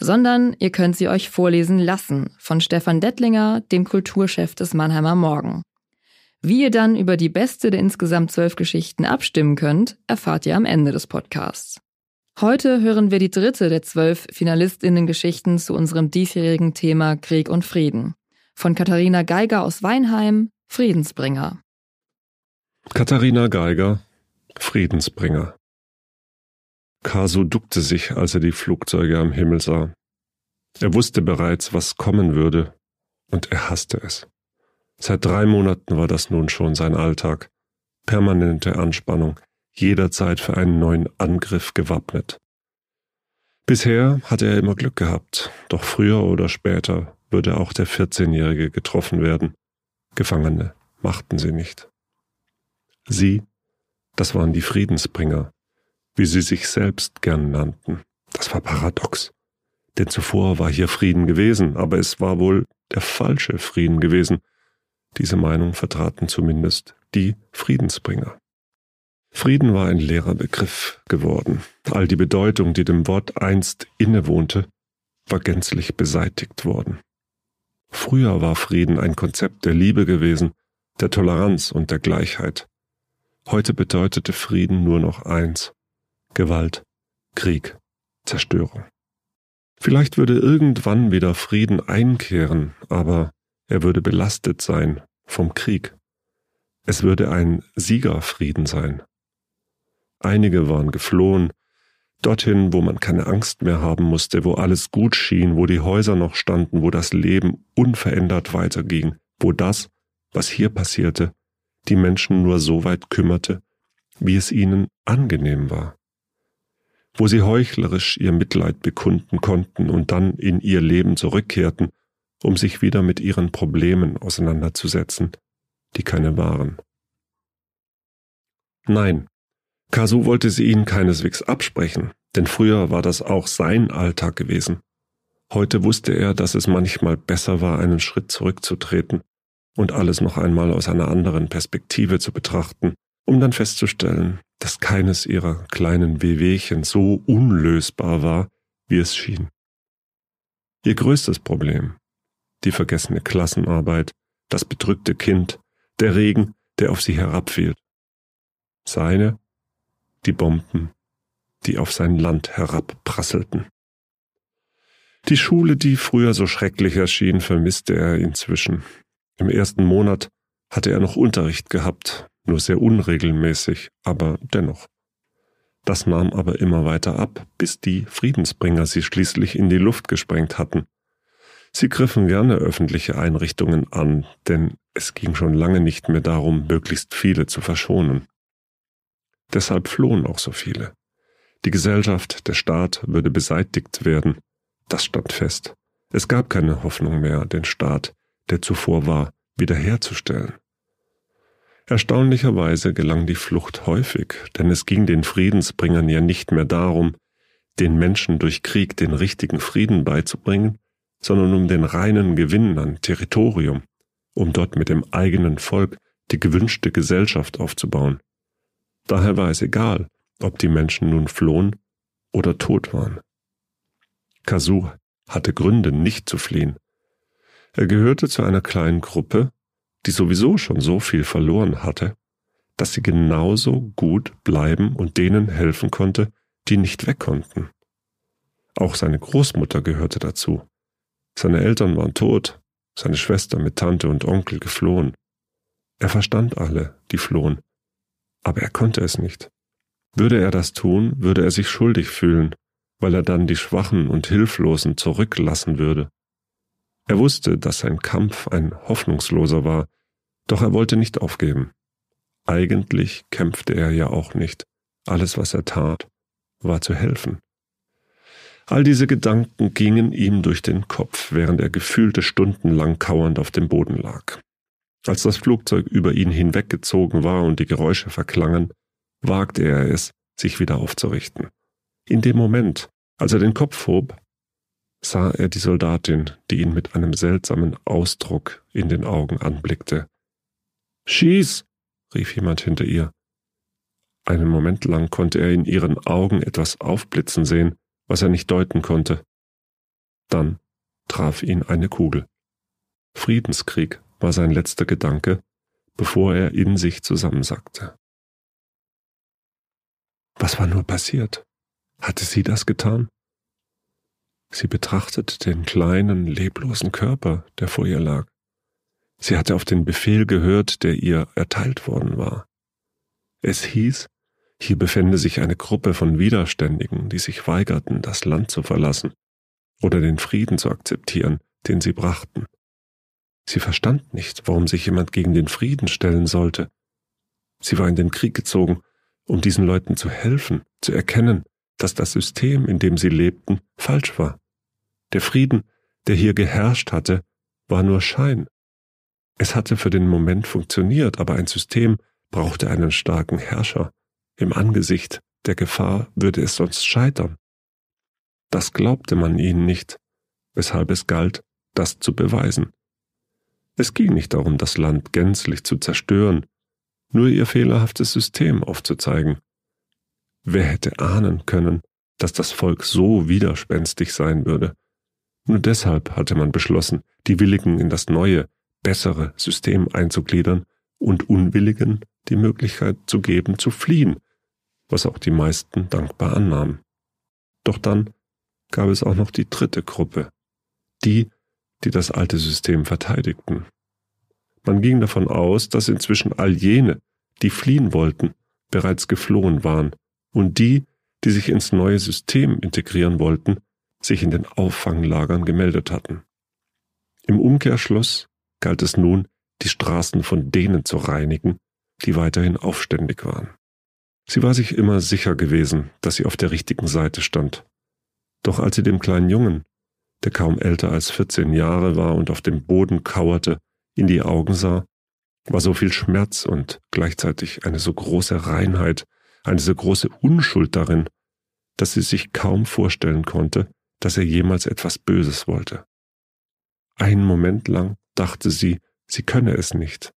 Sondern ihr könnt sie euch vorlesen lassen von Stefan Dettlinger, dem Kulturchef des Mannheimer Morgen. Wie ihr dann über die beste der insgesamt zwölf Geschichten abstimmen könnt, erfahrt ihr am Ende des Podcasts. Heute hören wir die dritte der zwölf Finalistinnen-Geschichten zu unserem diesjährigen Thema Krieg und Frieden. Von Katharina Geiger aus Weinheim, Friedensbringer. Katharina Geiger, Friedensbringer. Kasu duckte sich, als er die Flugzeuge am Himmel sah. Er wusste bereits, was kommen würde, und er hasste es. Seit drei Monaten war das nun schon sein Alltag. Permanente Anspannung, jederzeit für einen neuen Angriff gewappnet. Bisher hatte er immer Glück gehabt, doch früher oder später würde auch der 14-Jährige getroffen werden. Gefangene machten sie nicht. Sie, das waren die Friedensbringer, wie sie sich selbst gern nannten. Das war paradox. Denn zuvor war hier Frieden gewesen, aber es war wohl der falsche Frieden gewesen. Diese Meinung vertraten zumindest die Friedensbringer. Frieden war ein leerer Begriff geworden. All die Bedeutung, die dem Wort einst innewohnte, war gänzlich beseitigt worden. Früher war Frieden ein Konzept der Liebe gewesen, der Toleranz und der Gleichheit. Heute bedeutete Frieden nur noch eins Gewalt, Krieg, Zerstörung. Vielleicht würde irgendwann wieder Frieden einkehren, aber er würde belastet sein vom Krieg. Es würde ein Siegerfrieden sein, Einige waren geflohen, dorthin, wo man keine Angst mehr haben musste, wo alles gut schien, wo die Häuser noch standen, wo das Leben unverändert weiterging, wo das, was hier passierte, die Menschen nur so weit kümmerte, wie es ihnen angenehm war, wo sie heuchlerisch ihr Mitleid bekunden konnten und dann in ihr Leben zurückkehrten, um sich wieder mit ihren Problemen auseinanderzusetzen, die keine waren. Nein, Kasu wollte sie ihnen keineswegs absprechen, denn früher war das auch sein Alltag gewesen. Heute wusste er, dass es manchmal besser war, einen Schritt zurückzutreten und alles noch einmal aus einer anderen Perspektive zu betrachten, um dann festzustellen, dass keines ihrer kleinen Wehwehchen so unlösbar war, wie es schien. Ihr größtes Problem, die vergessene Klassenarbeit, das bedrückte Kind, der Regen, der auf sie herabfiel. Seine die Bomben, die auf sein Land herabprasselten. Die Schule, die früher so schrecklich erschien, vermisste er inzwischen. Im ersten Monat hatte er noch Unterricht gehabt, nur sehr unregelmäßig, aber dennoch. Das nahm aber immer weiter ab, bis die Friedensbringer sie schließlich in die Luft gesprengt hatten. Sie griffen gerne öffentliche Einrichtungen an, denn es ging schon lange nicht mehr darum, möglichst viele zu verschonen. Deshalb flohen auch so viele. Die Gesellschaft, der Staat würde beseitigt werden. Das stand fest. Es gab keine Hoffnung mehr, den Staat, der zuvor war, wiederherzustellen. Erstaunlicherweise gelang die Flucht häufig, denn es ging den Friedensbringern ja nicht mehr darum, den Menschen durch Krieg den richtigen Frieden beizubringen, sondern um den reinen Gewinn an Territorium, um dort mit dem eigenen Volk die gewünschte Gesellschaft aufzubauen. Daher war es egal, ob die Menschen nun flohen oder tot waren. Kasu hatte Gründe, nicht zu fliehen. Er gehörte zu einer kleinen Gruppe, die sowieso schon so viel verloren hatte, dass sie genauso gut bleiben und denen helfen konnte, die nicht weg konnten. Auch seine Großmutter gehörte dazu. Seine Eltern waren tot, seine Schwester mit Tante und Onkel geflohen. Er verstand alle, die flohen, aber er konnte es nicht. Würde er das tun, würde er sich schuldig fühlen, weil er dann die Schwachen und Hilflosen zurücklassen würde. Er wusste, dass sein Kampf ein hoffnungsloser war, doch er wollte nicht aufgeben. Eigentlich kämpfte er ja auch nicht. Alles, was er tat, war zu helfen. All diese Gedanken gingen ihm durch den Kopf, während er gefühlte stundenlang kauernd auf dem Boden lag. Als das Flugzeug über ihn hinweggezogen war und die Geräusche verklangen, wagte er es, sich wieder aufzurichten. In dem Moment, als er den Kopf hob, sah er die Soldatin, die ihn mit einem seltsamen Ausdruck in den Augen anblickte. Schieß! rief jemand hinter ihr. Einen Moment lang konnte er in ihren Augen etwas aufblitzen sehen, was er nicht deuten konnte. Dann traf ihn eine Kugel. Friedenskrieg war sein letzter Gedanke, bevor er in sich zusammensackte. Was war nur passiert? Hatte sie das getan? Sie betrachtete den kleinen, leblosen Körper, der vor ihr lag. Sie hatte auf den Befehl gehört, der ihr erteilt worden war. Es hieß, hier befände sich eine Gruppe von Widerständigen, die sich weigerten, das Land zu verlassen oder den Frieden zu akzeptieren, den sie brachten. Sie verstand nicht, warum sich jemand gegen den Frieden stellen sollte. Sie war in den Krieg gezogen, um diesen Leuten zu helfen, zu erkennen, dass das System, in dem sie lebten, falsch war. Der Frieden, der hier geherrscht hatte, war nur Schein. Es hatte für den Moment funktioniert, aber ein System brauchte einen starken Herrscher. Im Angesicht der Gefahr würde es sonst scheitern. Das glaubte man ihnen nicht, weshalb es galt, das zu beweisen. Es ging nicht darum, das Land gänzlich zu zerstören, nur ihr fehlerhaftes System aufzuzeigen. Wer hätte ahnen können, dass das Volk so widerspenstig sein würde? Nur deshalb hatte man beschlossen, die Willigen in das neue, bessere System einzugliedern und Unwilligen die Möglichkeit zu geben, zu fliehen, was auch die meisten dankbar annahmen. Doch dann gab es auch noch die dritte Gruppe, die, die das alte System verteidigten. Man ging davon aus, dass inzwischen all jene, die fliehen wollten, bereits geflohen waren und die, die sich ins neue System integrieren wollten, sich in den Auffanglagern gemeldet hatten. Im Umkehrschluss galt es nun, die Straßen von denen zu reinigen, die weiterhin aufständig waren. Sie war sich immer sicher gewesen, dass sie auf der richtigen Seite stand. Doch als sie dem kleinen Jungen, der kaum älter als 14 Jahre war und auf dem Boden kauerte, in die Augen sah, war so viel Schmerz und gleichzeitig eine so große Reinheit, eine so große Unschuld darin, dass sie sich kaum vorstellen konnte, dass er jemals etwas Böses wollte. Einen Moment lang dachte sie, sie könne es nicht.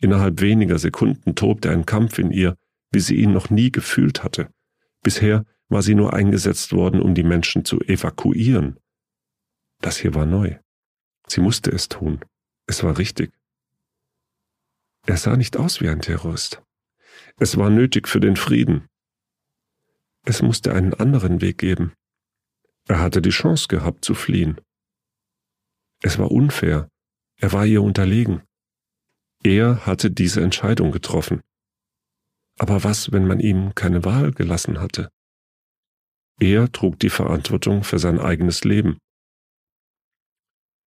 Innerhalb weniger Sekunden tobte ein Kampf in ihr, wie sie ihn noch nie gefühlt hatte. Bisher war sie nur eingesetzt worden, um die Menschen zu evakuieren. Das hier war neu. Sie musste es tun. Es war richtig. Er sah nicht aus wie ein Terrorist. Es war nötig für den Frieden. Es musste einen anderen Weg geben. Er hatte die Chance gehabt zu fliehen. Es war unfair. Er war ihr unterlegen. Er hatte diese Entscheidung getroffen. Aber was, wenn man ihm keine Wahl gelassen hatte? Er trug die Verantwortung für sein eigenes Leben.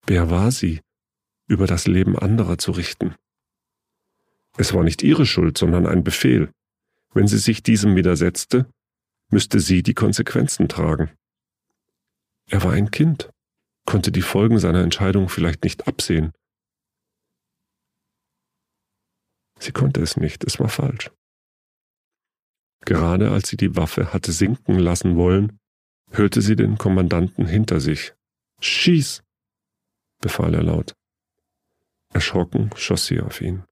Wer war sie, über das Leben anderer zu richten? Es war nicht ihre Schuld, sondern ein Befehl. Wenn sie sich diesem widersetzte, müsste sie die Konsequenzen tragen. Er war ein Kind, konnte die Folgen seiner Entscheidung vielleicht nicht absehen. Sie konnte es nicht, es war falsch. Gerade als sie die Waffe hatte sinken lassen wollen, hörte sie den Kommandanten hinter sich. Schieß! befahl er laut. Erschrocken schoss sie auf ihn.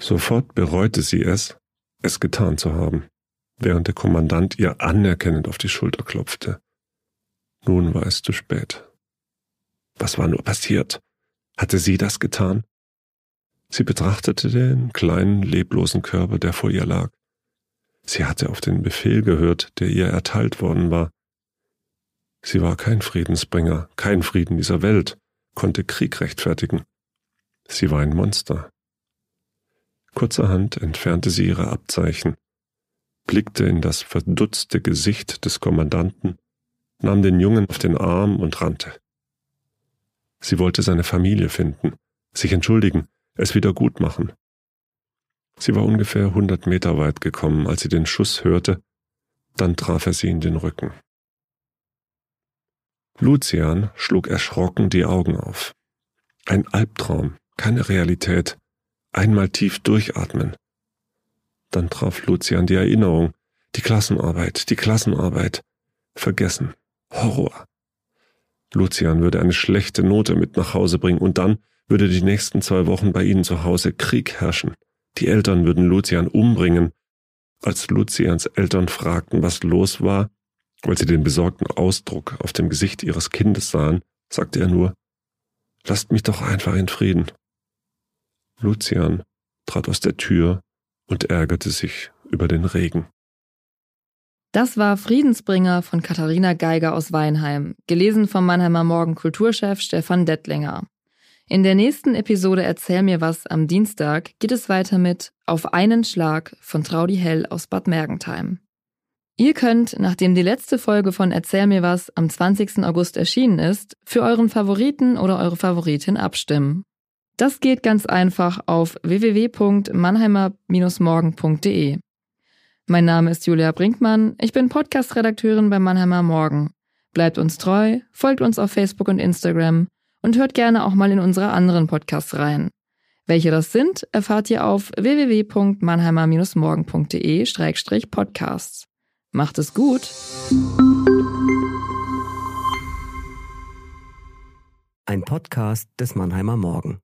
Sofort bereute sie es, es getan zu haben, während der Kommandant ihr anerkennend auf die Schulter klopfte. Nun war es zu spät. Was war nur passiert? Hatte sie das getan? Sie betrachtete den kleinen, leblosen Körper, der vor ihr lag. Sie hatte auf den Befehl gehört, der ihr erteilt worden war. Sie war kein Friedensbringer, kein Frieden dieser Welt, konnte Krieg rechtfertigen. Sie war ein Monster. Kurzerhand entfernte sie ihre Abzeichen, blickte in das verdutzte Gesicht des Kommandanten, nahm den Jungen auf den Arm und rannte. Sie wollte seine Familie finden, sich entschuldigen, es wieder gut machen. Sie war ungefähr hundert Meter weit gekommen, als sie den Schuss hörte, dann traf er sie in den Rücken. Lucian schlug erschrocken die Augen auf. Ein Albtraum, keine Realität. Einmal tief durchatmen. Dann traf Lucian die Erinnerung, die Klassenarbeit, die Klassenarbeit. Vergessen. Horror. Lucian würde eine schlechte Note mit nach Hause bringen und dann würde die nächsten zwei Wochen bei ihnen zu Hause Krieg herrschen. Die Eltern würden Lucian umbringen. Als Lucians Eltern fragten, was los war, weil sie den besorgten Ausdruck auf dem Gesicht ihres Kindes sahen, sagte er nur, Lasst mich doch einfach in Frieden. Lucian trat aus der Tür und ärgerte sich über den Regen. Das war Friedensbringer von Katharina Geiger aus Weinheim, gelesen vom Mannheimer Morgen Kulturchef Stefan Dettlinger. In der nächsten Episode Erzähl mir was am Dienstag geht es weiter mit Auf einen Schlag von Traudi Hell aus Bad Mergentheim. Ihr könnt, nachdem die letzte Folge von Erzähl mir was am 20. August erschienen ist, für euren Favoriten oder eure Favoritin abstimmen. Das geht ganz einfach auf www.mannheimer-morgen.de. Mein Name ist Julia Brinkmann, ich bin Podcast-Redakteurin bei Mannheimer Morgen. Bleibt uns treu, folgt uns auf Facebook und Instagram und hört gerne auch mal in unsere anderen Podcasts rein. Welche das sind, erfahrt ihr auf www.mannheimer-morgen.de-podcasts. Macht es gut! Ein Podcast des Mannheimer Morgen.